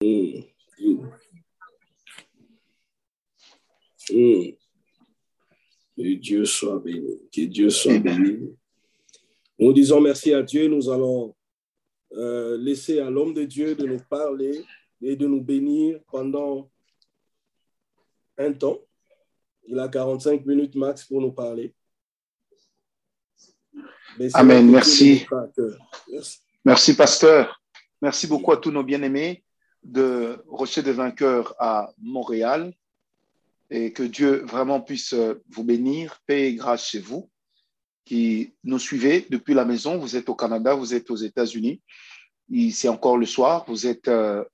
Que Dieu soit béni. Que Dieu soit béni. Nous disons merci à Dieu. Nous allons euh, laisser à l'homme de Dieu de nous parler et de nous bénir pendant un temps. Il a 45 minutes max pour nous parler. Amen. Merci. merci. Merci, pasteur. Merci beaucoup à tous nos bien-aimés de Rocher des Vainqueurs à Montréal et que Dieu vraiment puisse vous bénir, paix et grâce chez vous qui nous suivez depuis la maison. Vous êtes au Canada, vous êtes aux États-Unis. C'est encore le soir. Vous êtes euh,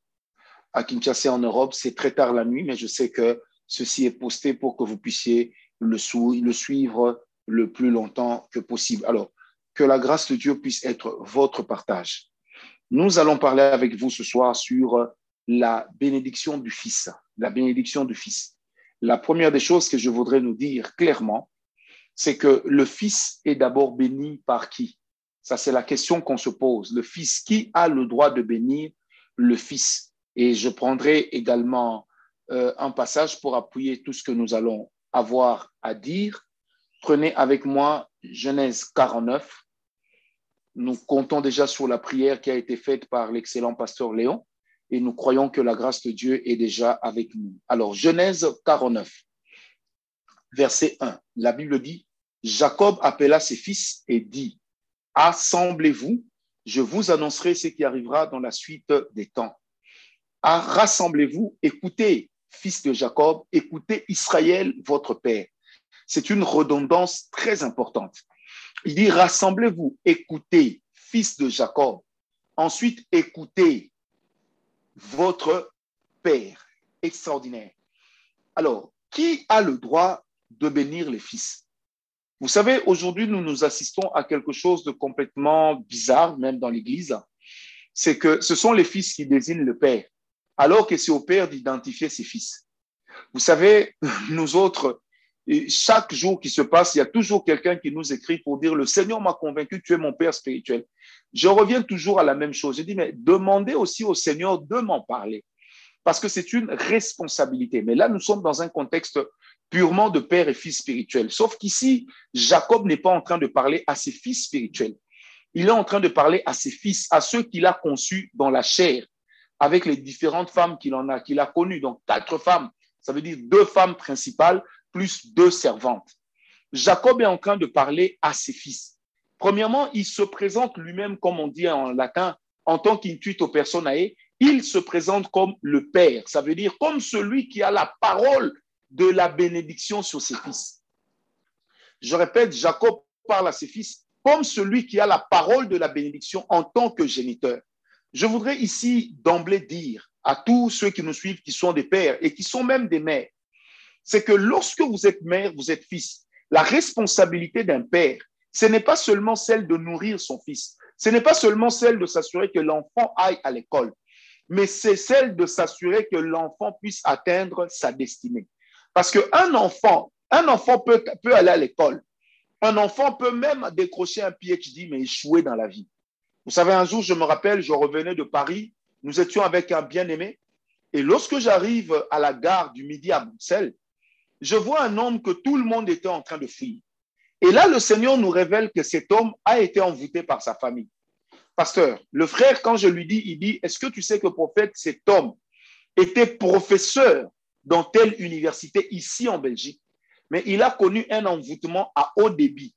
à Kinshasa en Europe. C'est très tard la nuit, mais je sais que ceci est posté pour que vous puissiez le, le suivre le plus longtemps que possible. Alors, que la grâce de Dieu puisse être votre partage. Nous allons parler avec vous ce soir sur la bénédiction du Fils, la bénédiction du Fils. La première des choses que je voudrais nous dire clairement, c'est que le Fils est d'abord béni par qui? Ça, c'est la question qu'on se pose. Le Fils, qui a le droit de bénir le Fils? Et je prendrai également euh, un passage pour appuyer tout ce que nous allons avoir à dire. Prenez avec moi Genèse 49. Nous comptons déjà sur la prière qui a été faite par l'excellent pasteur Léon et nous croyons que la grâce de Dieu est déjà avec nous. Alors, Genèse 49, verset 1, la Bible dit, Jacob appela ses fils et dit, Assemblez-vous, je vous annoncerai ce qui arrivera dans la suite des temps. Ah, rassemblez-vous, écoutez, fils de Jacob, écoutez Israël, votre père. C'est une redondance très importante. Il dit, rassemblez-vous, écoutez, fils de Jacob. Ensuite, écoutez, votre Père. Extraordinaire. Alors, qui a le droit de bénir les fils? Vous savez, aujourd'hui, nous nous assistons à quelque chose de complètement bizarre, même dans l'Église. C'est que ce sont les fils qui désignent le Père, alors que c'est au Père d'identifier ses fils. Vous savez, nous autres, chaque jour qui se passe, il y a toujours quelqu'un qui nous écrit pour dire, le Seigneur m'a convaincu, tu es mon Père spirituel. Je reviens toujours à la même chose. Je dis, mais demandez aussi au Seigneur de m'en parler, parce que c'est une responsabilité. Mais là, nous sommes dans un contexte purement de père et fils spirituel. Sauf qu'ici, Jacob n'est pas en train de parler à ses fils spirituels. Il est en train de parler à ses fils, à ceux qu'il a conçus dans la chair, avec les différentes femmes qu'il en a, qu'il a connues. Donc, quatre femmes. Ça veut dire deux femmes principales plus deux servantes. Jacob est en train de parler à ses fils. Premièrement, il se présente lui-même, comme on dit en latin, en tant qu'intuito personae, il se présente comme le Père. Ça veut dire comme celui qui a la parole de la bénédiction sur ses fils. Je répète, Jacob parle à ses fils comme celui qui a la parole de la bénédiction en tant que géniteur. Je voudrais ici d'emblée dire à tous ceux qui nous suivent, qui sont des pères et qui sont même des mères, c'est que lorsque vous êtes mère, vous êtes fils. La responsabilité d'un père, ce n'est pas seulement celle de nourrir son fils, ce n'est pas seulement celle de s'assurer que l'enfant aille à l'école, mais c'est celle de s'assurer que l'enfant puisse atteindre sa destinée. Parce qu'un enfant, un enfant peut, peut aller à l'école. Un enfant peut même décrocher un PhD, mais échouer dans la vie. Vous savez, un jour, je me rappelle, je revenais de Paris, nous étions avec un bien-aimé, et lorsque j'arrive à la gare du Midi à Bruxelles, je vois un homme que tout le monde était en train de fuir. Et là, le Seigneur nous révèle que cet homme a été envoûté par sa famille. Pasteur, le frère, quand je lui dis, il dit, est-ce que tu sais que prophète, cet homme était professeur dans telle université ici en Belgique, mais il a connu un envoûtement à haut débit.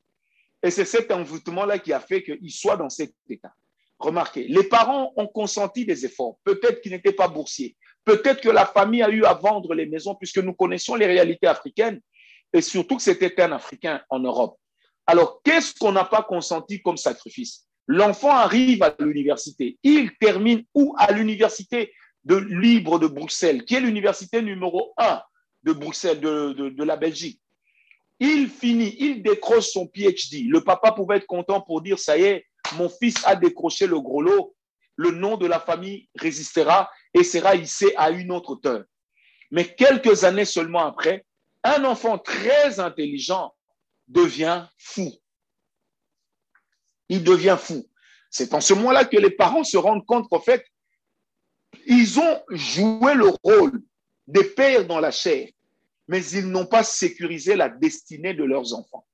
Et c'est cet envoûtement-là qui a fait qu'il soit dans cet état. Remarquez, les parents ont consenti des efforts, peut-être qu'ils n'étaient pas boursiers, Peut-être que la famille a eu à vendre les maisons puisque nous connaissons les réalités africaines et surtout que c'était un Africain en Europe. Alors, qu'est-ce qu'on n'a pas consenti comme sacrifice? L'enfant arrive à l'université. Il termine où? À l'université de libre de Bruxelles, qui est l'université numéro un de Bruxelles, de, de la Belgique. Il finit, il décroche son PhD. Le papa pouvait être content pour dire, ça y est, mon fils a décroché le gros lot. Le nom de la famille résistera et sera hissé à une autre hauteur. Mais quelques années seulement après, un enfant très intelligent devient fou. Il devient fou. C'est en ce moment-là que les parents se rendent compte qu'en fait, Ils ont joué le rôle des pères dans la chair, mais ils n'ont pas sécurisé la destinée de leurs enfants.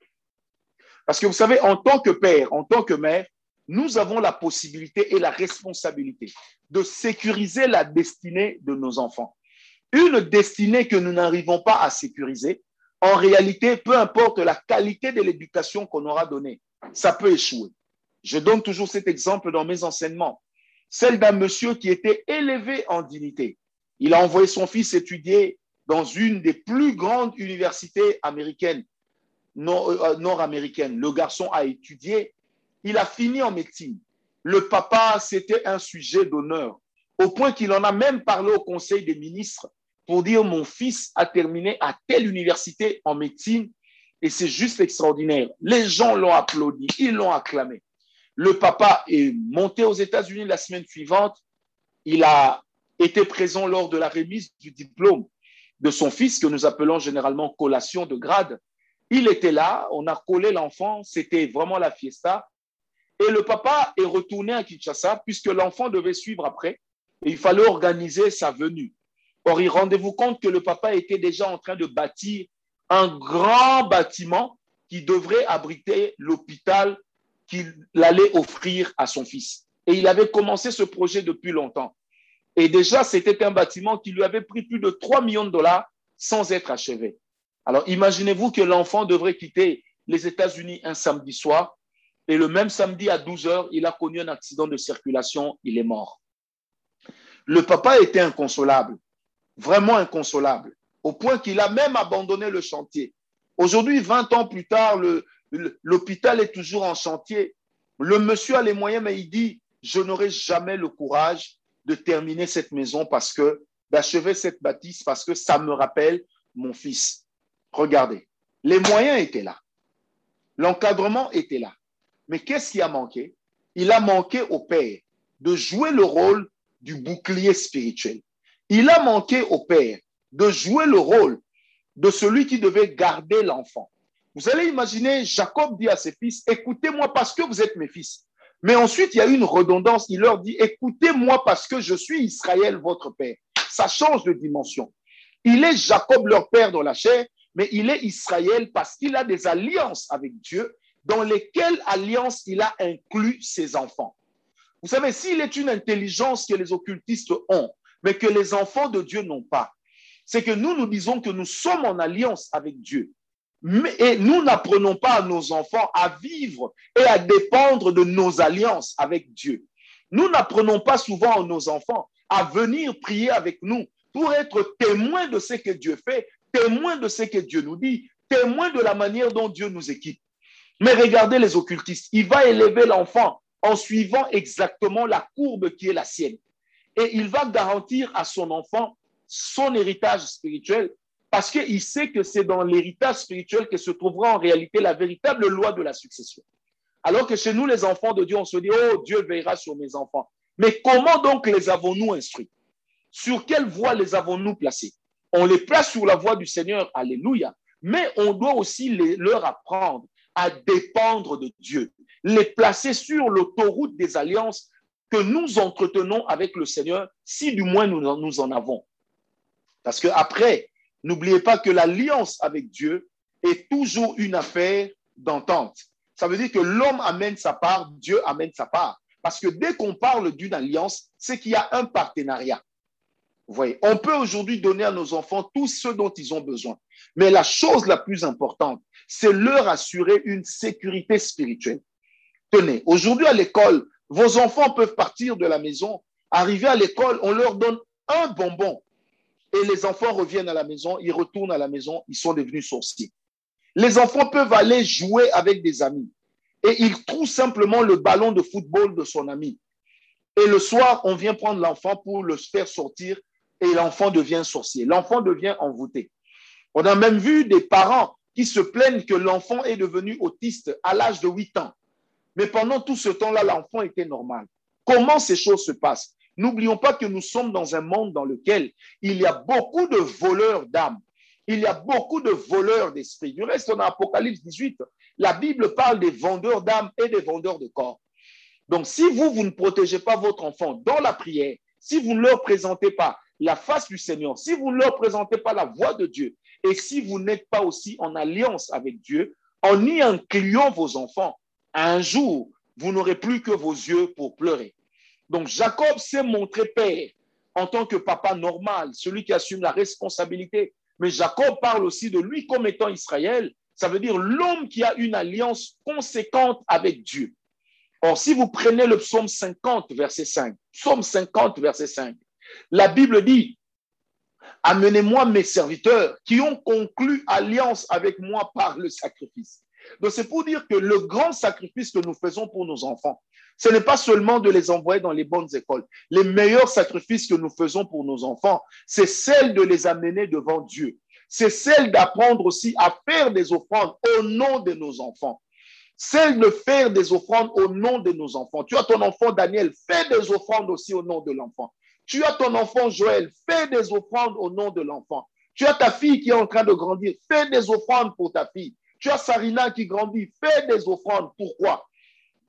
Parce que vous savez, en tant que père, en tant que mère, nous avons la possibilité et la responsabilité de sécuriser la destinée de nos enfants. Une destinée que nous n'arrivons pas à sécuriser, en réalité, peu importe la qualité de l'éducation qu'on aura donnée, ça peut échouer. Je donne toujours cet exemple dans mes enseignements. Celle d'un monsieur qui était élevé en dignité. Il a envoyé son fils étudier dans une des plus grandes universités américaines, euh, nord-américaines. Le garçon a étudié, il a fini en médecine. Le papa, c'était un sujet d'honneur, au point qu'il en a même parlé au Conseil des ministres pour dire mon fils a terminé à telle université en médecine et c'est juste extraordinaire. Les gens l'ont applaudi, ils l'ont acclamé. Le papa est monté aux États-Unis la semaine suivante. Il a été présent lors de la remise du diplôme de son fils, que nous appelons généralement collation de grade. Il était là, on a collé l'enfant, c'était vraiment la fiesta. Et le papa est retourné à Kinshasa puisque l'enfant devait suivre après et il fallait organiser sa venue. Or, rendez-vous compte que le papa était déjà en train de bâtir un grand bâtiment qui devrait abriter l'hôpital qu'il allait offrir à son fils. Et il avait commencé ce projet depuis longtemps. Et déjà, c'était un bâtiment qui lui avait pris plus de 3 millions de dollars sans être achevé. Alors, imaginez-vous que l'enfant devrait quitter les États-Unis un samedi soir et le même samedi à 12 heures, il a connu un accident de circulation, il est mort. Le papa était inconsolable vraiment inconsolable, au point qu'il a même abandonné le chantier. Aujourd'hui, 20 ans plus tard, l'hôpital est toujours en chantier. Le monsieur a les moyens, mais il dit, je n'aurai jamais le courage de terminer cette maison parce que, d'achever cette bâtisse parce que ça me rappelle mon fils. Regardez, les moyens étaient là. L'encadrement était là. Mais qu'est-ce qui a manqué? Il a manqué au père de jouer le rôle du bouclier spirituel. Il a manqué au père de jouer le rôle de celui qui devait garder l'enfant. Vous allez imaginer, Jacob dit à ses fils, écoutez-moi parce que vous êtes mes fils. Mais ensuite, il y a une redondance. Il leur dit, écoutez-moi parce que je suis Israël, votre père. Ça change de dimension. Il est Jacob, leur père dans la chair, mais il est Israël parce qu'il a des alliances avec Dieu, dans lesquelles alliances il a inclus ses enfants. Vous savez, s'il est une intelligence que les occultistes ont, mais que les enfants de Dieu n'ont pas. C'est que nous nous disons que nous sommes en alliance avec Dieu. et nous n'apprenons pas à nos enfants à vivre et à dépendre de nos alliances avec Dieu. Nous n'apprenons pas souvent à nos enfants à venir prier avec nous pour être témoins de ce que Dieu fait, témoins de ce que Dieu nous dit, témoins de la manière dont Dieu nous équipe. Mais regardez les occultistes, il va élever l'enfant en suivant exactement la courbe qui est la sienne et il va garantir à son enfant son héritage spirituel parce qu'il sait que c'est dans l'héritage spirituel que se trouvera en réalité la véritable loi de la succession. Alors que chez nous, les enfants de Dieu, on se dit, oh, Dieu veillera sur mes enfants. Mais comment donc les avons-nous instruits? Sur quelle voie les avons-nous placés? On les place sur la voie du Seigneur, alléluia. Mais on doit aussi leur apprendre à dépendre de Dieu, les placer sur l'autoroute des alliances que nous entretenons avec le Seigneur, si du moins nous, en avons. Parce que après, n'oubliez pas que l'alliance avec Dieu est toujours une affaire d'entente. Ça veut dire que l'homme amène sa part, Dieu amène sa part. Parce que dès qu'on parle d'une alliance, c'est qu'il y a un partenariat. Vous voyez, on peut aujourd'hui donner à nos enfants tout ce dont ils ont besoin. Mais la chose la plus importante, c'est leur assurer une sécurité spirituelle. Tenez, aujourd'hui à l'école, vos enfants peuvent partir de la maison, arriver à l'école, on leur donne un bonbon. Et les enfants reviennent à la maison, ils retournent à la maison, ils sont devenus sorciers. Les enfants peuvent aller jouer avec des amis et ils trouvent simplement le ballon de football de son ami. Et le soir, on vient prendre l'enfant pour le faire sortir et l'enfant devient sorcier. L'enfant devient envoûté. On a même vu des parents qui se plaignent que l'enfant est devenu autiste à l'âge de 8 ans. Mais pendant tout ce temps-là, l'enfant était normal. Comment ces choses se passent? N'oublions pas que nous sommes dans un monde dans lequel il y a beaucoup de voleurs d'âmes. Il y a beaucoup de voleurs d'esprit. Du reste, dans Apocalypse 18, la Bible parle des vendeurs d'âmes et des vendeurs de corps. Donc, si vous, vous ne protégez pas votre enfant dans la prière si vous ne leur présentez pas la face du Seigneur, si vous ne leur présentez pas la voix de Dieu, et si vous n'êtes pas aussi en alliance avec Dieu, en y incluant vos enfants, un jour, vous n'aurez plus que vos yeux pour pleurer. Donc Jacob s'est montré père en tant que papa normal, celui qui assume la responsabilité. Mais Jacob parle aussi de lui comme étant Israël. Ça veut dire l'homme qui a une alliance conséquente avec Dieu. Or, si vous prenez le psaume 50, verset 5, psaume 50, verset 5, la Bible dit, Amenez-moi mes serviteurs qui ont conclu alliance avec moi par le sacrifice. Donc c'est pour dire que le grand sacrifice que nous faisons pour nos enfants, ce n'est pas seulement de les envoyer dans les bonnes écoles. Les meilleurs sacrifices que nous faisons pour nos enfants, c'est celle de les amener devant Dieu. C'est celle d'apprendre aussi à faire des offrandes au nom de nos enfants. Celle de faire des offrandes au nom de nos enfants. Tu as ton enfant Daniel, fais des offrandes aussi au nom de l'enfant. Tu as ton enfant Joël, fais des offrandes au nom de l'enfant. Tu as ta fille qui est en train de grandir, fais des offrandes pour ta fille. Tu as Sarina qui grandit, fais des offrandes. Pourquoi?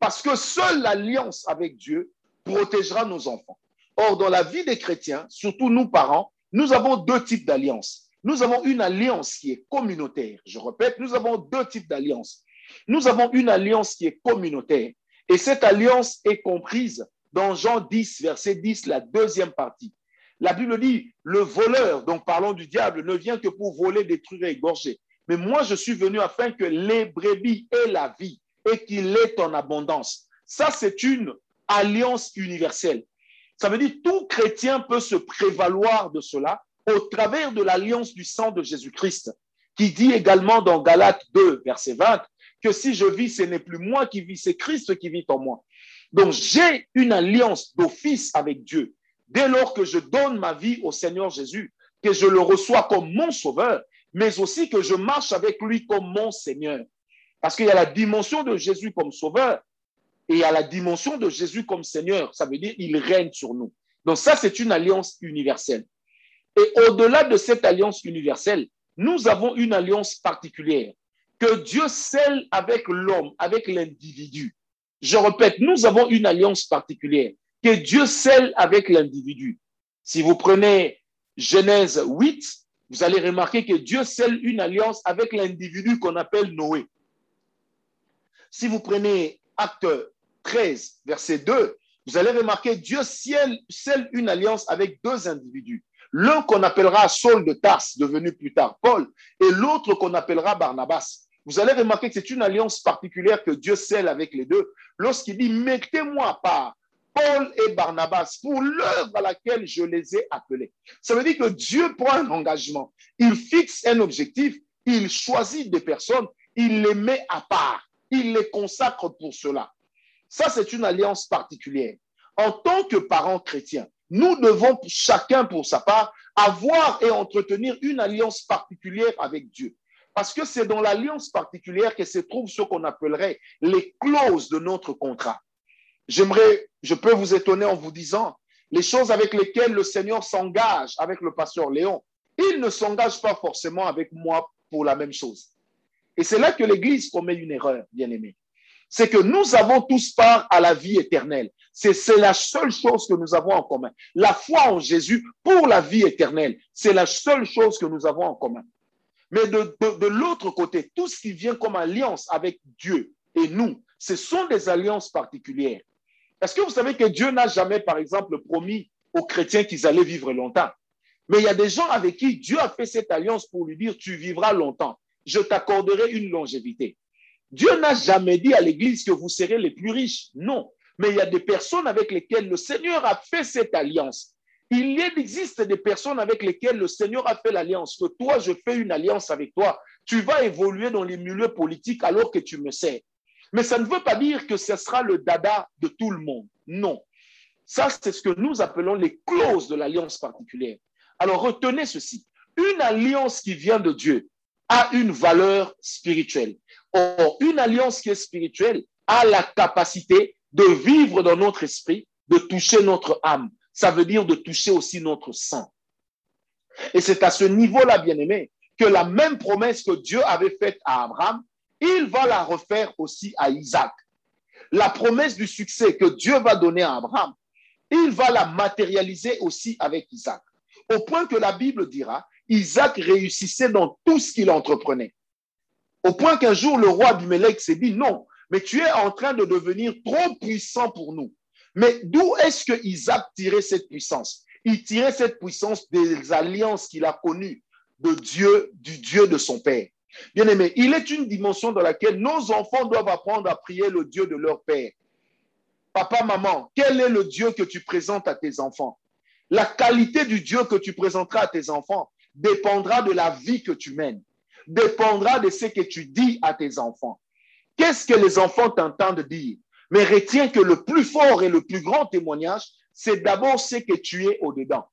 Parce que seule l'alliance avec Dieu protégera nos enfants. Or, dans la vie des chrétiens, surtout nous parents, nous avons deux types d'alliances. Nous avons une alliance qui est communautaire. Je répète, nous avons deux types d'alliances. Nous avons une alliance qui est communautaire. Et cette alliance est comprise dans Jean 10, verset 10, la deuxième partie. La Bible dit, le voleur, donc parlons du diable, ne vient que pour voler, détruire et égorger. Mais moi, je suis venu afin que les brebis aient la vie et qu'il ait en abondance. Ça, c'est une alliance universelle. Ça veut dire tout chrétien peut se prévaloir de cela au travers de l'alliance du sang de Jésus-Christ, qui dit également dans Galates 2, verset 20, que si je vis, ce n'est plus moi qui vis, c'est Christ qui vit en moi. Donc j'ai une alliance d'office avec Dieu. Dès lors que je donne ma vie au Seigneur Jésus, que je le reçois comme mon sauveur, mais aussi que je marche avec lui comme mon Seigneur. Parce qu'il y a la dimension de Jésus comme sauveur et il y a la dimension de Jésus comme Seigneur. Ça veut dire il règne sur nous. Donc ça, c'est une alliance universelle. Et au-delà de cette alliance universelle, nous avons une alliance particulière que Dieu scelle avec l'homme, avec l'individu. Je répète, nous avons une alliance particulière que Dieu scelle avec l'individu. Si vous prenez Genèse 8, vous allez remarquer que Dieu scelle une alliance avec l'individu qu'on appelle Noé. Si vous prenez Acte 13, verset 2, vous allez remarquer Dieu scelle, une alliance avec deux individus. L'un qu'on appellera Saul de Tarse, devenu plus tard Paul, et l'autre qu'on appellera Barnabas. Vous allez remarquer que c'est une alliance particulière que Dieu scelle avec les deux lorsqu'il dit Mettez-moi à part Paul et Barnabas pour l'œuvre à laquelle je les ai appelés. Ça veut dire que Dieu prend un engagement, il fixe un objectif, il choisit des personnes, il les met à part, il les consacre pour cela. Ça, c'est une alliance particulière. En tant que parents chrétiens, nous devons chacun pour sa part avoir et entretenir une alliance particulière avec Dieu. Parce que c'est dans l'alliance particulière que se trouvent ce qu'on appellerait les clauses de notre contrat. J'aimerais, je peux vous étonner en vous disant les choses avec lesquelles le Seigneur s'engage avec le pasteur Léon. Il ne s'engage pas forcément avec moi pour la même chose. Et c'est là que l'Église commet une erreur, bien aimé. C'est que nous avons tous part à la vie éternelle. C'est la seule chose que nous avons en commun. La foi en Jésus pour la vie éternelle, c'est la seule chose que nous avons en commun. Mais de, l'autre côté, tout ce qui vient comme alliance avec Dieu et nous, ce sont des alliances particulières. Est-ce que vous savez que Dieu n'a jamais, par exemple, promis aux chrétiens qu'ils allaient vivre longtemps? Mais il y a des gens avec qui Dieu a fait cette alliance pour lui dire, tu vivras longtemps, je t'accorderai une longévité. Dieu n'a jamais dit à l'Église que vous serez les plus riches. Non. Mais il y a des personnes avec lesquelles le Seigneur a fait cette alliance. Il existe des personnes avec lesquelles le Seigneur a fait l'alliance. Que toi, je fais une alliance avec toi. Tu vas évoluer dans les milieux politiques alors que tu me sais. Mais ça ne veut pas dire que ce sera le dada de tout le monde. Non. Ça, c'est ce que nous appelons les clauses de l'alliance particulière. Alors retenez ceci. Une alliance qui vient de Dieu a une valeur spirituelle. Or, une alliance qui est spirituelle a la capacité de vivre dans notre esprit, de toucher notre âme. Ça veut dire de toucher aussi notre sang. Et c'est à ce niveau-là, bien aimé, que la même promesse que Dieu avait faite à Abraham il va la refaire aussi à Isaac. La promesse du succès que Dieu va donner à Abraham il va la matérialiser aussi avec Isaac. Au point que la Bible dira, Isaac réussissait dans tout ce qu'il entreprenait. Au point qu'un jour, le roi Abimelech s'est dit, non, mais tu es en train de devenir trop puissant pour nous. Mais d'où est-ce que Isaac tirait cette puissance? Il tirait cette puissance des alliances qu'il a connues de Dieu, du Dieu de son père. Bien aimé, il est une dimension dans laquelle nos enfants doivent apprendre à prier le Dieu de leur père. Papa, maman, quel est le Dieu que tu présentes à tes enfants? La qualité du Dieu que tu présenteras à tes enfants dépendra de la vie que tu mènes, dépendra de ce que tu dis à tes enfants. Qu'est-ce que les enfants t'entendent dire? Mais retiens que le plus fort et le plus grand témoignage, c'est d'abord ce que tu es au-dedans.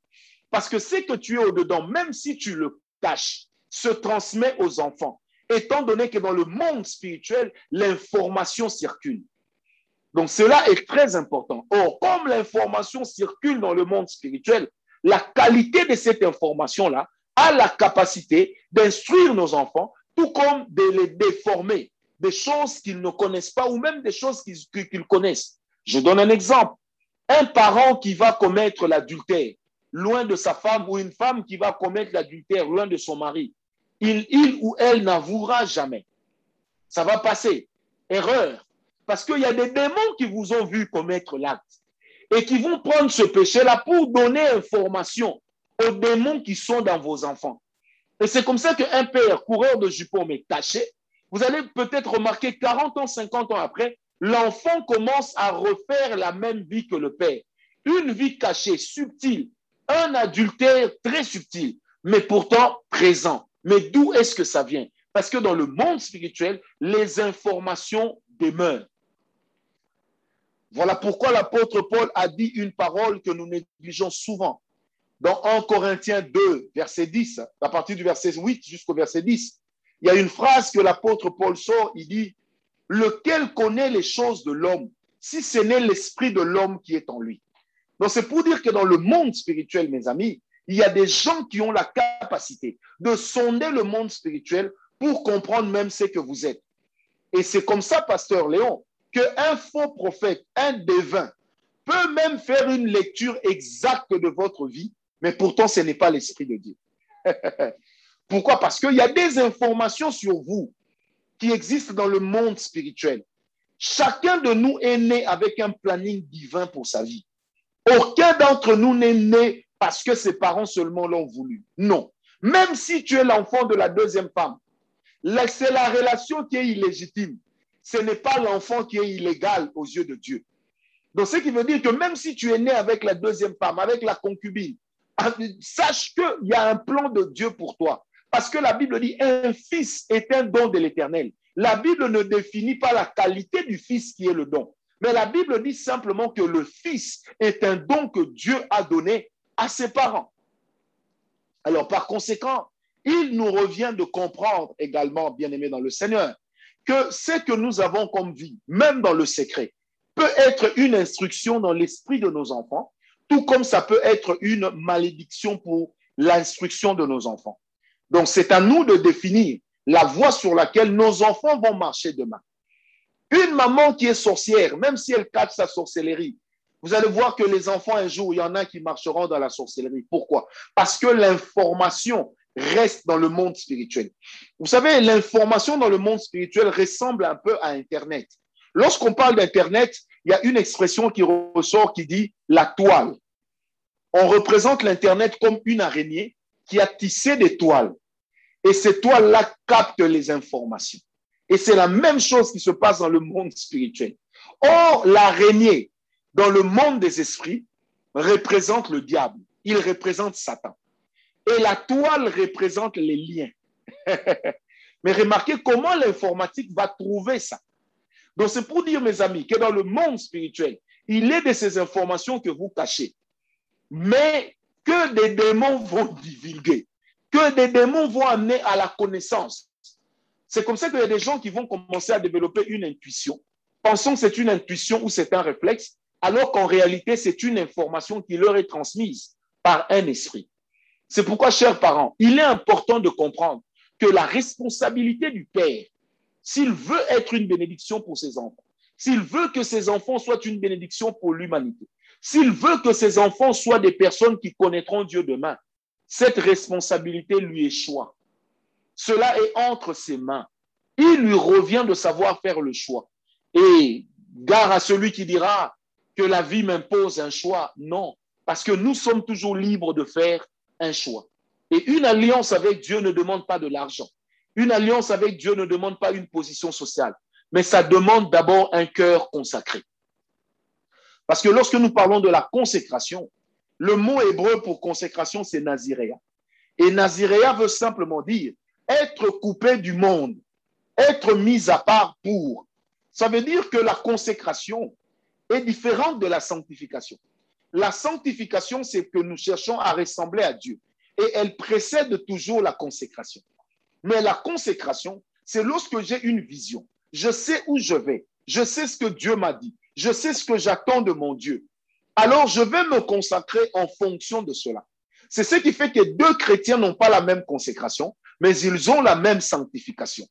Parce que ce que tu es au-dedans, même si tu le caches, se transmet aux enfants, étant donné que dans le monde spirituel, l'information circule. Donc cela est très important. Or, comme l'information circule dans le monde spirituel, la qualité de cette information-là a la capacité d'instruire nos enfants, tout comme de les déformer, des choses qu'ils ne connaissent pas ou même des choses qu'ils connaissent. Je donne un exemple. Un parent qui va commettre l'adultère loin de sa femme ou une femme qui va commettre l'adultère loin de son mari, il, ou elle n'avouera jamais. Ça va passer. Erreur. Parce qu'il y a des démons qui vous ont vu commettre l'acte et qui vont prendre ce péché-là pour donner information aux démons qui sont dans vos enfants. Et c'est comme ça qu'un père, coureur de jupons, mais caché, vous allez peut-être remarquer 40 ans, 50 ans après, l'enfant commence à refaire la même vie que le père. Une vie cachée, subtile, un adultère très subtil, mais pourtant présent. Mais d'où est-ce que ça vient? Parce que dans le monde spirituel, les informations demeurent. Voilà pourquoi l'apôtre Paul a dit une parole que nous négligeons souvent. Dans 1 Corinthiens 2, verset 10, à partir du verset 8 jusqu'au verset 10, il y a une phrase que l'apôtre Paul sort, il dit, lequel connaît les choses de l'homme, si ce n'est l'esprit de l'homme qui est en lui. Donc c'est pour dire que dans le monde spirituel, mes amis, il y a des gens qui ont la capacité de sonder le monde spirituel pour comprendre même ce que vous êtes. Et c'est comme ça, pasteur Léon, qu'un faux prophète, un devin, peut même faire une lecture exacte de votre vie, mais pourtant ce n'est pas l'Esprit de Dieu. Pourquoi? Parce qu'il y a des informations sur vous qui existent dans le monde spirituel. Chacun de nous est né avec un planning divin pour sa vie. Aucun d'entre nous n'est né parce que ses parents seulement l'ont voulu. Non. Même si tu es l'enfant de la deuxième femme, c'est la relation qui est illégitime ce n'est pas l'enfant qui est illégal aux yeux de Dieu. Donc, ce qui veut dire que même si tu es né avec la deuxième femme, avec la concubine, sache qu'il y a un plan de Dieu pour toi. Parce que la Bible dit, un fils est un don de l'éternel. La Bible ne définit pas la qualité du fils qui est le don. Mais la Bible dit simplement que le fils est un don que Dieu a donné à ses parents. Alors, par conséquent, il nous revient de comprendre également, bien aimé dans le Seigneur, que ce que nous avons comme vie, même dans le secret, peut être une instruction dans l'esprit de nos enfants, tout comme ça peut être une malédiction pour l'instruction de nos enfants. Donc, c'est à nous de définir la voie sur laquelle nos enfants vont marcher demain. Une maman qui est sorcière, même si elle cache sa sorcellerie, vous allez voir que les enfants, un jour, il y en a qui marcheront dans la sorcellerie. Pourquoi? Parce que l'information reste dans le monde spirituel. Vous savez, l'information dans le monde spirituel ressemble un peu à Internet. Lorsqu'on parle d'Internet, il y a une expression qui ressort qui dit la toile. On représente l'Internet comme une araignée qui a tissé des toiles. Et ces toiles-là captent les informations. Et c'est la même chose qui se passe dans le monde spirituel. Or, l'araignée, dans le monde des esprits, représente le diable. Il représente Satan. Et la toile représente les liens. Mais remarquez comment l'informatique va trouver ça. Donc c'est pour dire, mes amis, que dans le monde spirituel, il est de ces informations que vous cachez. Mais que des démons vont divulguer, que des démons vont amener à la connaissance. C'est comme ça qu'il y a des gens qui vont commencer à développer une intuition, pensant que c'est une intuition ou c'est un réflexe, alors qu'en réalité, c'est une information qui leur est transmise par un esprit. C'est pourquoi, chers parents, il est important de comprendre que la responsabilité du Père, s'il veut être une bénédiction pour ses enfants, s'il veut que ses enfants soient une bénédiction pour l'humanité, S'il veut que ses enfants soient des personnes qui connaîtront Dieu demain, cette responsabilité lui échoue. Cela est entre ses mains. Il lui revient de savoir faire le choix. Et gare à celui qui dira que la vie m'impose un choix. Non, parce que nous sommes toujours libres de faire un choix. Et une alliance avec Dieu ne demande pas de l'argent. Une alliance avec Dieu ne demande pas une position sociale, mais ça demande d'abord un cœur consacré. Parce que lorsque nous parlons de la consécration, le mot hébreu pour consécration, c'est Naziréa. Et Naziréa veut simplement dire être coupé du monde, être mis à part pour. Ça veut dire que la consécration est différente de la sanctification. La sanctification, c'est que nous cherchons à ressembler à Dieu et elle précède toujours la consécration. Mais la consécration, c'est lorsque j'ai une vision. Je sais où je vais. Je sais ce que Dieu m'a dit. Je sais ce que j'attends de mon Dieu. Alors, je vais me consacrer en fonction de cela. C'est ce qui fait que deux chrétiens n'ont pas la même consécration, mais ils ont la même sanctification.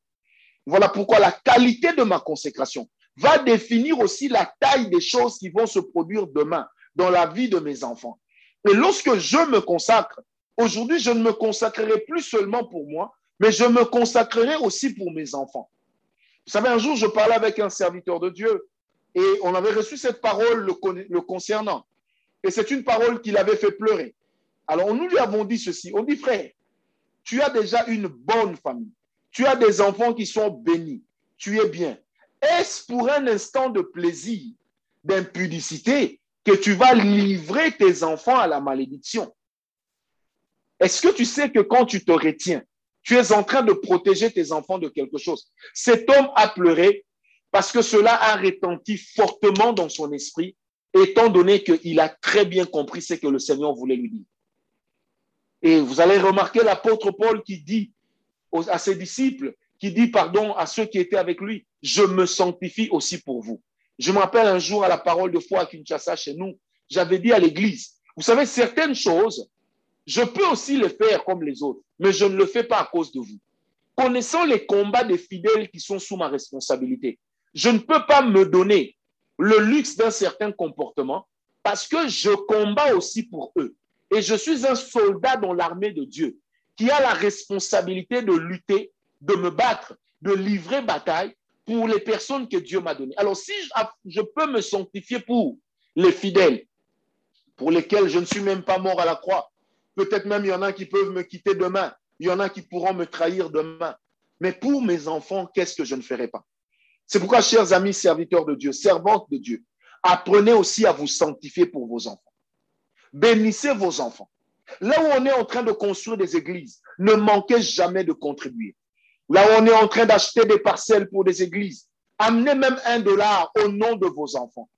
Voilà pourquoi la qualité de ma consécration va définir aussi la taille des choses qui vont se produire demain dans la vie de mes enfants. Et lorsque je me consacre, aujourd'hui, je ne me consacrerai plus seulement pour moi, mais je me consacrerai aussi pour mes enfants. Vous savez, un jour, je parlais avec un serviteur de Dieu et on avait reçu cette parole le, concernant. Et c'est une parole qui l'avait fait pleurer. Alors, nous lui avons dit ceci. On dit, frère, tu as déjà une bonne famille. Tu as des enfants qui sont bénis. Tu es bien. Est-ce pour un instant de plaisir, d'impudicité, que tu vas livrer tes enfants à la malédiction? Est-ce que tu sais que quand tu te retiens, tu es en train de protéger tes enfants de quelque chose? Cet homme a pleuré parce que cela a retenti fortement dans son esprit, étant donné qu'il a très bien compris ce que le Seigneur voulait lui dire. Et vous allez remarquer l'apôtre Paul qui dit à ses disciples, qui dit pardon à ceux qui étaient avec lui, je me sanctifie aussi pour vous. Je me rappelle un jour à la parole de foi à Kinshasa chez nous, j'avais dit à l'église, vous savez, certaines choses, je peux aussi les faire comme les autres, mais je ne le fais pas à cause de vous. Connaissant les combats des fidèles qui sont sous ma responsabilité, je ne peux pas me donner le luxe d'un certain comportement parce que je combats aussi pour eux. Et je suis un soldat dans l'armée de Dieu qui a la responsabilité de lutter, de me battre, de livrer bataille pour les personnes que Dieu m'a données. Alors si je peux me sanctifier pour les fidèles, pour lesquels je ne suis même pas mort à la croix, Peut-être même il y en a qui peuvent me quitter demain. Il y en a qui pourront me trahir demain. Mais pour mes enfants, qu'est-ce que je ne ferai pas? C'est pourquoi, chers amis serviteurs de Dieu, servantes de Dieu, apprenez aussi à vous sanctifier pour vos enfants. Bénissez vos enfants. Là où on est en train de construire des églises, ne manquez jamais de contribuer. Là où on est en train d'acheter des parcelles pour des églises, amenez même un dollar au nom de vos enfants.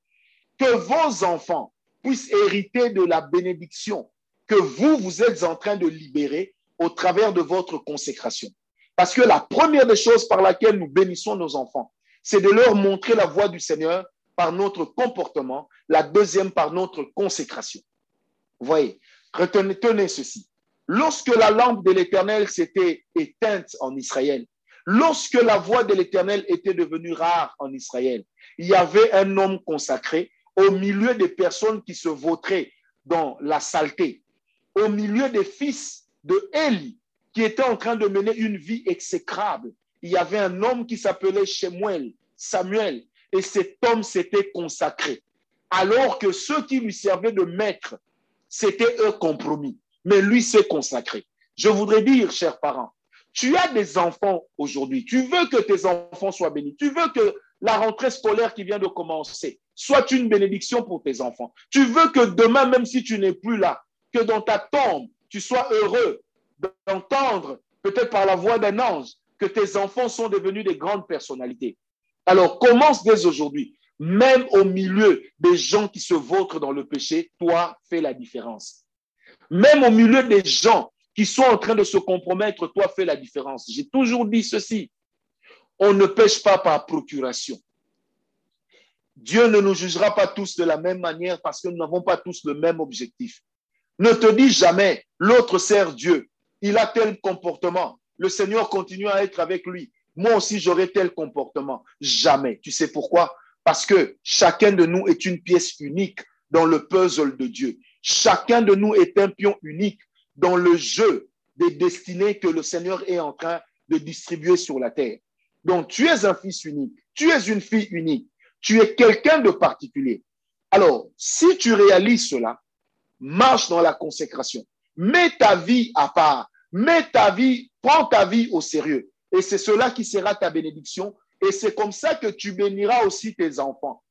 Que vos enfants puissent hériter de la bénédiction que vous, vous êtes en train de libérer au travers de votre consécration. Parce que la première des choses par laquelle nous bénissons nos enfants, c'est de leur montrer la voie du Seigneur par notre comportement, la deuxième par notre consécration. voyez, retenez tenez ceci. Lorsque la lampe de l'Éternel s'était éteinte en Israël, lorsque la voix de l'Éternel était devenue rare en Israël, il y avait un homme consacré au milieu des personnes qui se vautraient dans la saleté, au milieu des fils de Élie, qui étaient en train de mener une vie exécrable. Il y avait un homme qui s'appelait Shemuel, Samuel, et cet homme s'était consacré. Alors que ceux qui lui servaient de maître, c'était eux compromis. Mais lui s'est consacré. Je voudrais dire, chers parents, tu as des enfants aujourd'hui. Tu veux que tes enfants soient bénis. Tu veux que la rentrée scolaire qui vient de commencer soit une bénédiction pour tes enfants. Tu veux que demain, même si tu n'es plus là, que dans ta tombe, tu sois heureux d'entendre, peut-être par la voix d'un ange, que tes enfants sont devenus des grandes personnalités. Alors commence dès aujourd'hui. Même au milieu des gens qui se vautrent dans le péché, toi, fais la différence. Même au milieu des gens qui sont en train de se compromettre, toi, fais la différence. J'ai toujours dit ceci. On ne pêche pas par procuration. Dieu ne nous jugera pas tous de la même manière parce que nous n'avons pas tous le même objectif. Ne te dis jamais, l'autre sert Dieu, il a tel comportement, le Seigneur continue à être avec lui. Moi aussi, j'aurai tel comportement. Jamais. Tu sais pourquoi? Parce que chacun de nous est une pièce unique dans le puzzle de Dieu. Chacun de nous est un pion unique dans le jeu des destinées que le Seigneur est en train de distribuer sur la terre. Donc, tu es un fils unique, tu es une fille unique, tu es quelqu'un de particulier. Alors, si tu réalises cela, marche dans la consécration. Mets ta vie à part. Mets ta vie, prends ta vie au sérieux. Et c'est cela qui sera ta bénédiction. Et c'est comme ça que tu béniras aussi tes enfants.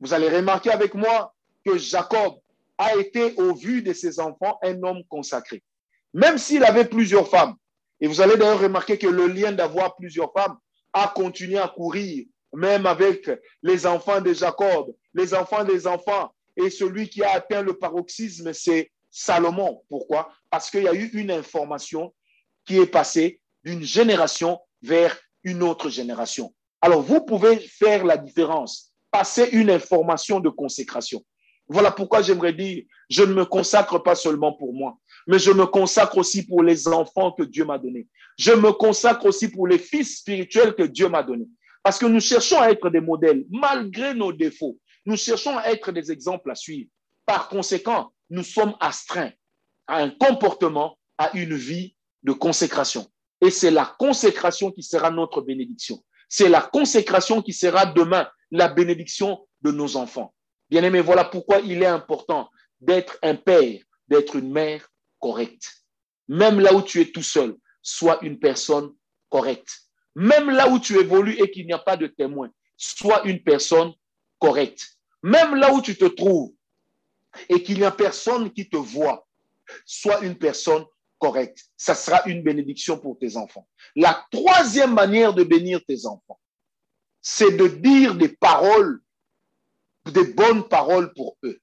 Vous allez remarquer avec moi que Jacob a été, au vu de ses enfants, un homme consacré. Même s'il avait plusieurs femmes. Et vous allez d'ailleurs remarquer que le lien d'avoir plusieurs femmes a continué à courir, même avec les enfants de Jacob, les enfants des enfants. Et celui qui a atteint le paroxysme, c'est Salomon. Pourquoi? Parce qu'il y a eu une information qui est passée d'une génération vers une autre génération. Alors, vous pouvez faire la différence, passer une information de consécration. Voilà pourquoi j'aimerais dire, je ne me consacre pas seulement pour moi, mais je me consacre aussi pour les enfants que Dieu m'a donnés. Je me consacre aussi pour les fils spirituels que Dieu m'a donnés. Parce que nous cherchons à être des modèles, malgré nos défauts. Nous cherchons à être des exemples à suivre. Par conséquent, nous sommes astreints à un comportement, à une vie de consécration. Et c'est la consécration qui sera notre bénédiction. C'est la consécration qui sera demain la bénédiction de nos enfants. Bien aimé, voilà pourquoi il est important d'être un père, d'être une mère correcte. Même là où tu es tout seul, sois une personne correcte. Même là où tu évolues et qu'il n'y a pas de témoin, sois une personne correcte. Même là où tu te trouves et qu'il n'y a personne qui te voit, sois une personne correcte. Ça sera une bénédiction pour tes enfants. La troisième manière de bénir tes enfants, c'est de dire des paroles, des bonnes paroles pour eux.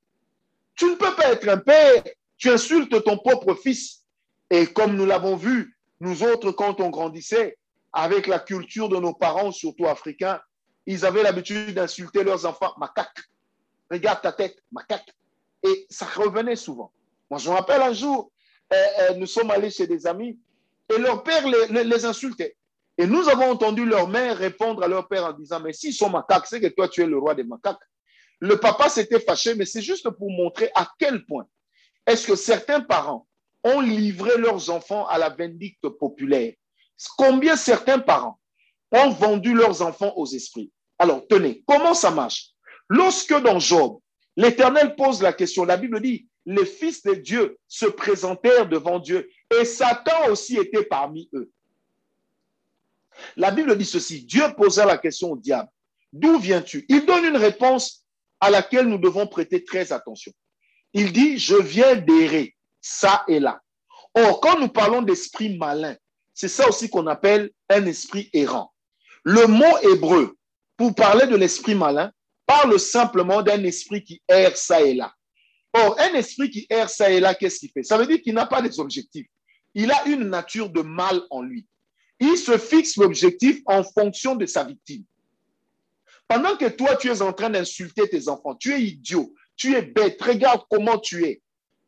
Tu ne peux pas être un père, tu insultes ton propre fils. Et comme nous l'avons vu, nous autres, quand on grandissait, avec la culture de nos parents, surtout africains, ils avaient l'habitude d'insulter leurs enfants, macaque. Regarde ta tête, macaque. Et ça revenait souvent. Moi, je me rappelle un jour, euh, euh, nous sommes allés chez des amis et leur père les, insultait. Et nous avons entendu leur mère répondre à leur père en disant, mais s'ils sont macaques, c'est que toi, tu es le roi des macaques. Le papa s'était fâché, mais c'est juste pour montrer à quel point est-ce que certains parents ont livré leurs enfants à la vindicte populaire. Combien certains parents ont vendu leurs enfants aux esprits? Alors, tenez, comment ça marche? Lorsque dans Job, l'Éternel pose la question, la Bible dit, les fils de Dieu se présentèrent devant Dieu et Satan aussi était parmi eux. La Bible dit ceci, Dieu posa la question au diable, d'où viens-tu? Il donne une réponse à laquelle nous devons prêter très attention. Il dit, je viens d'errer, ça et là. Or, quand nous parlons d'esprit malin, c'est ça aussi qu'on appelle un esprit errant. Le mot hébreu, pour parler de l'esprit malin, parle simplement d'un esprit qui erre ça et là. Or, un esprit qui erre ça et là, qu'est-ce qu'il fait? Ça veut dire qu'il n'a pas des objectifs. Il a une nature de mal en lui. Il se fixe l'objectif en fonction de sa victime. Pendant que toi, tu es en train d'insulter tes enfants, tu es idiot, tu es bête, regarde comment tu es.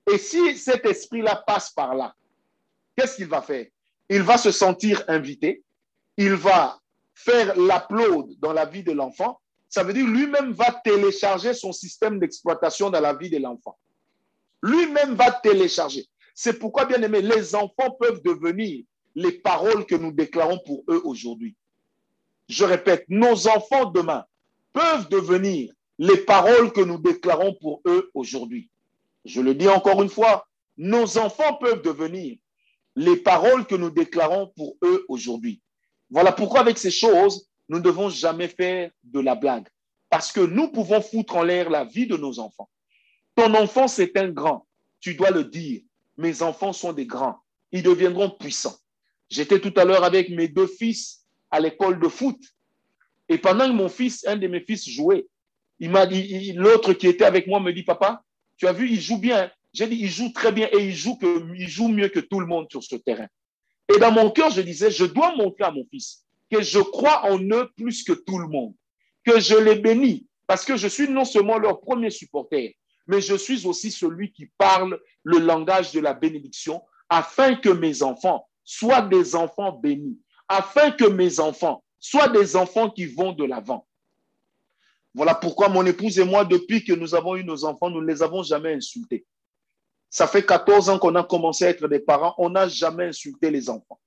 Et si cet esprit-là passe par là, qu'est-ce qu'il va faire? Il va se sentir invité, il va faire l'applaud dans la vie de l'enfant ça veut dire lui-même va télécharger son système d'exploitation dans la vie de l'enfant. Lui-même va télécharger. C'est pourquoi, bien aimé, les enfants peuvent devenir les paroles que nous déclarons pour eux aujourd'hui. Je répète, nos enfants demain peuvent devenir les paroles que nous déclarons pour eux aujourd'hui. Je le dis encore une fois, nos enfants peuvent devenir les paroles que nous déclarons pour eux aujourd'hui. Voilà pourquoi avec ces choses, nous ne devons jamais faire de la blague parce que nous pouvons foutre en l'air la vie de nos enfants. Ton enfant, c'est un grand. Tu dois le dire. Mes enfants sont des grands. Ils deviendront puissants. J'étais tout à l'heure avec mes deux fils à l'école de foot. Et pendant que mon fils, un de mes fils jouait, il m'a dit, l'autre qui était avec moi me dit, papa, tu as vu, il joue bien. J'ai dit, il joue très bien et il joue, que, il joue mieux que tout le monde sur ce terrain. Et dans mon cœur, je disais, je dois montrer à mon fils que je crois en eux plus que tout le monde, que je les bénis, parce que je suis non seulement leur premier supporter, mais je suis aussi celui qui parle le langage de la bénédiction, afin que mes enfants soient des enfants bénis, afin que mes enfants soient des enfants qui vont de l'avant. Voilà pourquoi mon épouse et moi, depuis que nous avons eu nos enfants, nous ne les avons jamais insultés. Ça fait 14 ans qu'on a commencé à être des parents, on n'a jamais insulté les enfants.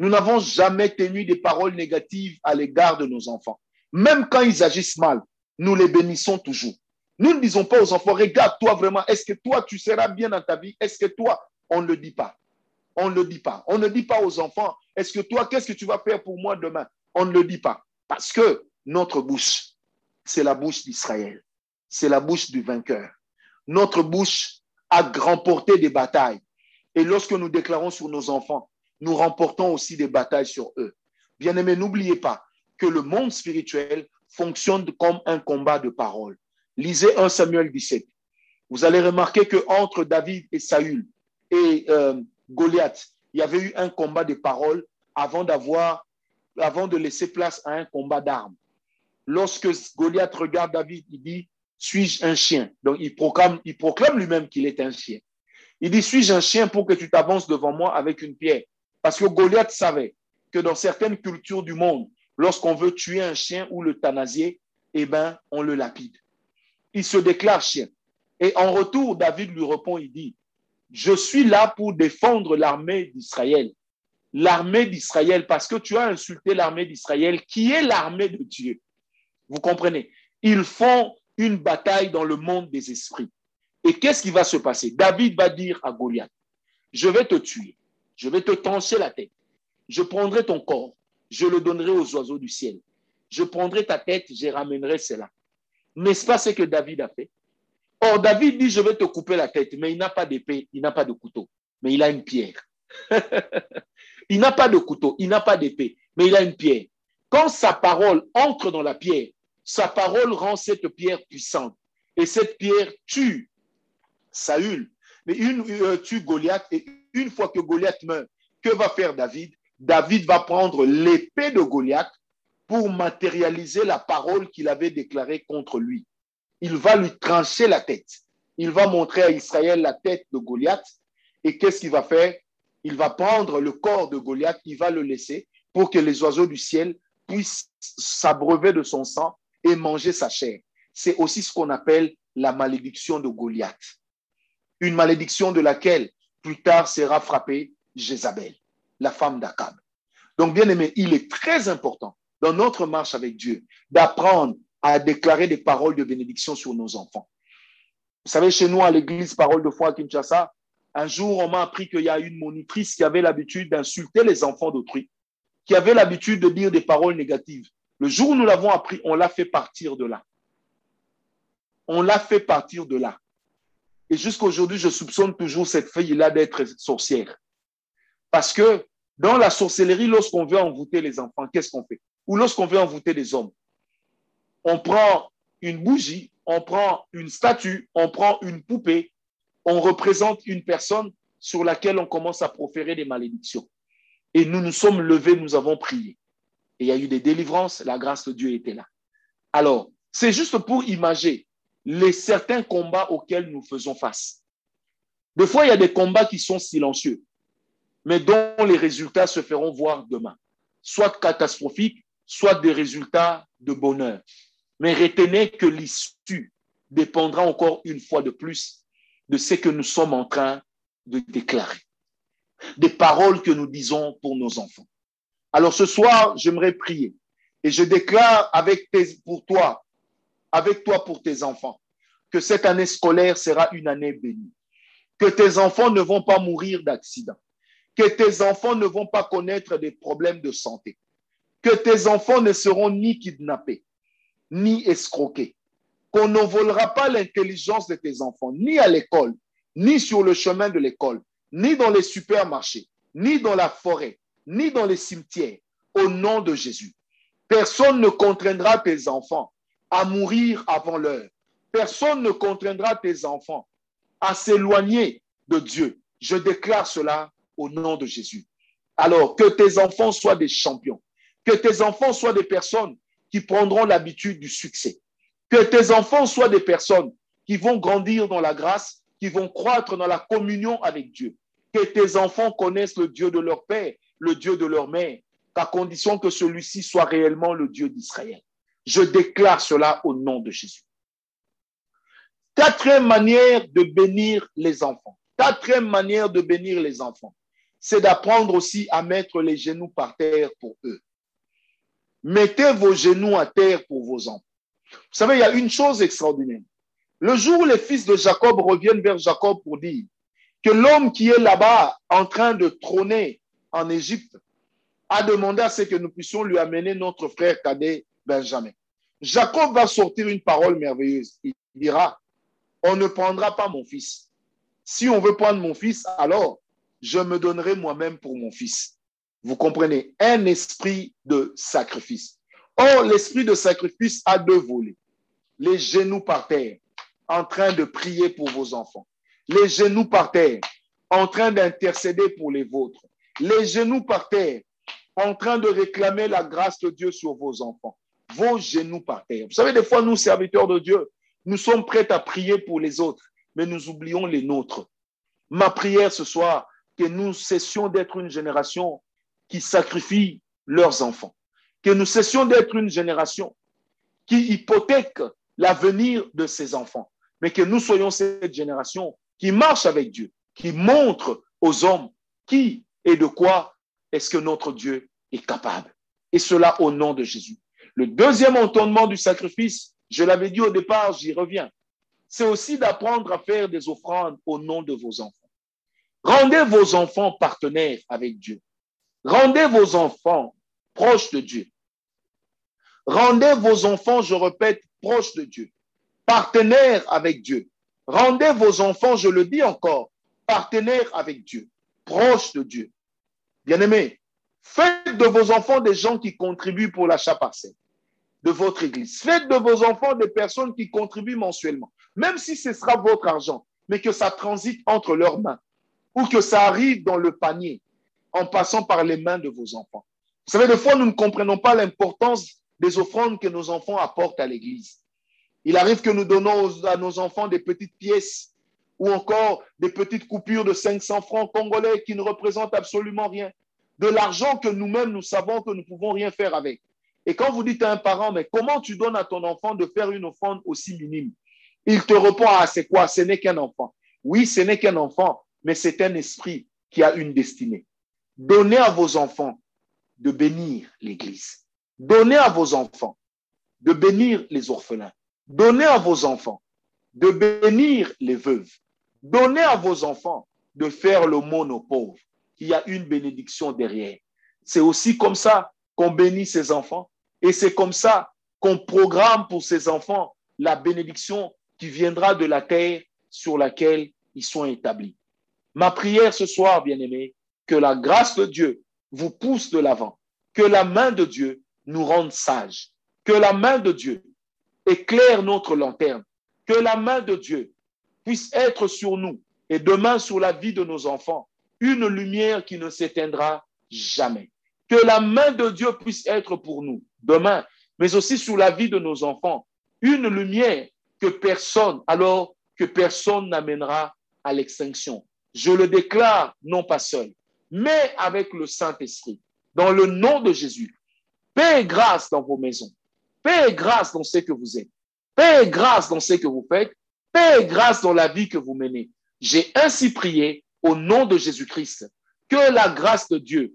Nous n'avons jamais tenu des paroles négatives à l'égard de nos enfants. Même quand ils agissent mal, nous les bénissons toujours. Nous ne disons pas aux enfants, regarde-toi vraiment, est-ce que toi, tu seras bien dans ta vie? Est-ce que toi, on ne le dit pas? On ne le dit pas. On ne dit pas aux enfants, est-ce que toi, qu'est-ce que tu vas faire pour moi demain? On ne le dit pas. Parce que notre bouche, c'est la bouche d'Israël. C'est la bouche du vainqueur. Notre bouche a remporté des batailles. Et lorsque nous déclarons sur nos enfants, nous remportons aussi des batailles sur eux. Bien aimé, n'oubliez pas que le monde spirituel fonctionne comme un combat de parole. Lisez 1 Samuel 17. Vous allez remarquer que entre David et Saül et euh, Goliath, il y avait eu un combat de paroles avant d'avoir, avant de laisser place à un combat d'armes. Lorsque Goliath regarde David, il dit Suis-je un chien? Donc il proclame, il proclame lui-même qu'il est un chien. Il dit Suis-je un chien pour que tu t'avances devant moi avec une pierre? Parce que Goliath savait que dans certaines cultures du monde, lorsqu'on veut tuer un chien ou le thanasier, eh ben, on le lapide. Il se déclare chien. Et en retour, David lui répond, il dit, je suis là pour défendre l'armée d'Israël. L'armée d'Israël, parce que tu as insulté l'armée d'Israël, qui est l'armée de Dieu. Vous comprenez? Ils font une bataille dans le monde des esprits. Et qu'est-ce qui va se passer? David va dire à Goliath, je vais te tuer, je vais te trancher la tête, je prendrai ton corps, je le donnerai aux oiseaux du ciel. Je prendrai ta tête, je ramènerai cela. N'est-ce pas ce que David a fait? Or, David dit, je vais te couper la tête, mais il n'a pas d'épée, il n'a pas de couteau, mais il a une pierre. il n'a pas de couteau, il n'a pas d'épée, mais il a une pierre. Quand sa parole entre dans la pierre, sa parole rend cette pierre puissante. Et cette pierre tue Saül, mais une euh, tue Goliath. Et une fois que Goliath meurt, que va faire David? David va prendre l'épée de Goliath pour matérialiser la parole qu'il avait déclarée contre lui. Il va lui trancher la tête. Il va montrer à Israël la tête de Goliath. Et qu'est-ce qu'il va faire? Il va prendre le corps de Goliath, il va le laisser pour que les oiseaux du ciel puissent s'abreuver de son sang et manger sa chair. C'est aussi ce qu'on appelle la malédiction de Goliath. Une malédiction de laquelle plus tard sera frappée Jézabel la femme d'Akab. Donc, bien aimé, il est très important dans notre marche avec Dieu d'apprendre à déclarer des paroles de bénédiction sur nos enfants. Vous savez, chez nous, à l'église Parole de foi à Kinshasa, un jour, on m'a appris qu'il y a une monitrice qui avait l'habitude d'insulter les enfants d'autrui, qui avait l'habitude de dire des paroles négatives. Le jour où nous l'avons appris, on l'a fait partir de là. On l'a fait partir de là. Et jusqu'à aujourd'hui, je soupçonne toujours cette fille-là d'être sorcière. Parce que dans la sorcellerie, lorsqu'on veut envoûter les enfants, qu'est-ce qu'on fait? Ou lorsqu'on veut envoûter les hommes, on prend une bougie, on prend une statue, on prend une poupée, on représente une personne sur laquelle on commence à proférer des malédictions. Et nous nous sommes levés, nous avons prié. Et il y a eu des délivrances, la grâce de Dieu était là. Alors, c'est juste pour imaginer les certains combats auxquels nous faisons face. Des fois, il y a des combats qui sont silencieux mais dont les résultats se feront voir demain. Soit catastrophiques, soit des résultats de bonheur. Mais retenez que l'issue dépendra encore une fois de plus de ce que nous sommes en train de déclarer, des paroles que nous disons pour nos enfants. Alors ce soir, j'aimerais prier et je déclare avec pour toi, avec toi pour tes enfants, que cette année scolaire sera une année bénie, que tes enfants ne vont pas mourir d'accident, que tes enfants ne vont pas connaître des problèmes de santé, que tes enfants ne seront ni kidnappés, ni escroqués, qu'on ne volera pas l'intelligence de tes enfants, ni à l'école, ni sur le chemin de l'école, ni dans les supermarchés, ni dans la forêt, ni dans les cimetières, au nom de Jésus. Personne ne contraindra tes enfants à mourir avant l'heure. Personne ne contraindra tes enfants à s'éloigner de Dieu. Je déclare cela au nom de Jésus. Alors, que tes enfants soient des champions, que tes enfants soient des personnes qui prendront l'habitude du succès, que tes enfants soient des personnes qui vont grandir dans la grâce, qui vont croître dans la communion avec Dieu, que tes enfants connaissent le Dieu de leur père, le Dieu de leur mère, à condition que celui-ci soit réellement le Dieu d'Israël. Je déclare cela au nom de Jésus. Quatrième manière de bénir les enfants. Quatrième manière de bénir les enfants, c'est d'apprendre aussi à mettre les genoux par terre pour eux. Mettez vos genoux à terre pour vos enfants. Vous savez, il y a une chose extraordinaire. Le jour où les fils de Jacob reviennent vers Jacob pour dire que l'homme qui est là-bas en train de trôner en Égypte a demandé à ce que nous puissions lui amener notre frère cadet Benjamin. Jacob va sortir une parole merveilleuse. Il dira, on ne prendra pas mon fils. Si on veut prendre mon fils, alors je me donnerai moi-même pour mon fils. Vous comprenez? Un esprit de sacrifice. Or, l'esprit de sacrifice a deux volets. Les genoux par terre, en train de prier pour vos enfants. Les genoux par terre, en train d'intercéder pour les vôtres. Les genoux par terre, en train de réclamer la grâce de Dieu sur vos enfants. Vos genoux par terre. Vous savez, des fois, nous, serviteurs de Dieu, nous sommes prêts à prier pour les autres mais nous oublions les nôtres. Ma prière ce soir, que nous cessions d'être une génération qui sacrifie leurs enfants, que nous cessions d'être une génération qui hypothèque l'avenir de ses enfants, mais que nous soyons cette génération qui marche avec Dieu, qui montre aux hommes qui et de quoi est-ce que notre Dieu est capable. Et cela au nom de Jésus. Le deuxième entendement du sacrifice, je l'avais dit au départ, j'y reviens, c'est aussi d'apprendre à faire des offrandes au nom de vos enfants. Rendez vos enfants partenaires avec Dieu. Rendez vos enfants proches de Dieu. Rendez vos enfants, je répète, proches de Dieu, partenaires avec Dieu. Rendez vos enfants, je le dis encore, partenaires avec Dieu, proches de Dieu. Bien-aimés, faites de vos enfants des gens qui contribuent pour l'achat parcelle de votre église. Faites de vos enfants des personnes qui contribuent mensuellement même si ce sera votre argent, mais que ça transite entre leurs mains ou que ça arrive dans le panier en passant par les mains de vos enfants. Vous savez, des fois, nous ne comprenons pas l'importance des offrandes que nos enfants apportent à l'Église. Il arrive que nous donnons à nos enfants des petites pièces ou encore des petites coupures de 500 francs congolais qui ne représentent absolument rien. De l'argent que nous-mêmes, nous savons que nous ne pouvons rien faire avec. Et quand vous dites à un parent, mais comment tu donnes à ton enfant de faire une offrande aussi minime? Il te répond, à c'est quoi? Ce n'est qu'un enfant. Oui, ce n'est qu'un enfant, mais c'est un esprit qui a une destinée. Donnez à vos enfants de bénir l'Église. Donnez à vos enfants de bénir les orphelins. Donnez à vos enfants de bénir les veuves. Donnez à vos enfants de faire le monde aux pauvres. Il y a une bénédiction derrière. C'est aussi comme ça qu'on bénit ses enfants. Et c'est comme ça qu'on programme pour ses enfants la bénédiction qui viendra de la terre sur laquelle ils sont établis. Ma prière ce soir, bien-aimés, que la grâce de Dieu vous pousse de l'avant, que la main de Dieu nous rende sages, que la main de Dieu éclaire notre lanterne, que la main de Dieu puisse être sur nous et demain sur la vie de nos enfants, une lumière qui ne s'éteindra jamais. Que la main de Dieu puisse être pour nous demain, mais aussi sur la vie de nos enfants, une lumière que personne, alors que personne n'amènera à l'extinction. Je le déclare non pas seul, mais avec le Saint-Esprit, dans le nom de Jésus. Paix et grâce dans vos maisons. Paix et grâce dans ce que vous êtes. Paix et grâce dans ce que vous faites. Paix et grâce dans la vie que vous menez. J'ai ainsi prié au nom de Jésus-Christ. Que la grâce de Dieu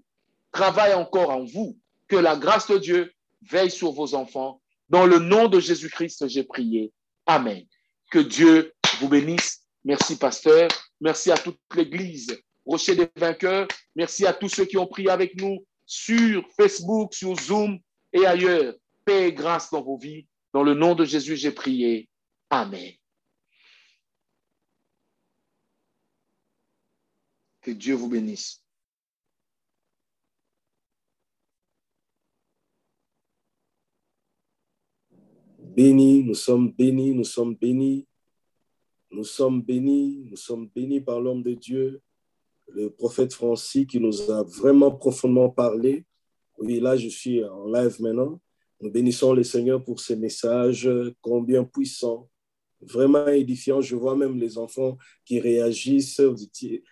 travaille encore en vous. Que la grâce de Dieu veille sur vos enfants. Dans le nom de Jésus-Christ, j'ai prié. Amen. Que Dieu vous bénisse. Merci, pasteur. Merci à toute l'Église. Rocher des vainqueurs. Merci à tous ceux qui ont prié avec nous sur Facebook, sur Zoom et ailleurs. Paix et grâce dans vos vies. Dans le nom de Jésus, j'ai prié. Amen. Que Dieu vous bénisse. bénis, nous sommes bénis, nous sommes bénis, nous sommes bénis, nous sommes bénis par l'homme de Dieu, le prophète Francis qui nous a vraiment profondément parlé. Oui, là, je suis en live maintenant. Nous bénissons le Seigneur pour ces messages combien puissants, vraiment édifiants. Je vois même les enfants qui réagissent. Vous étiez,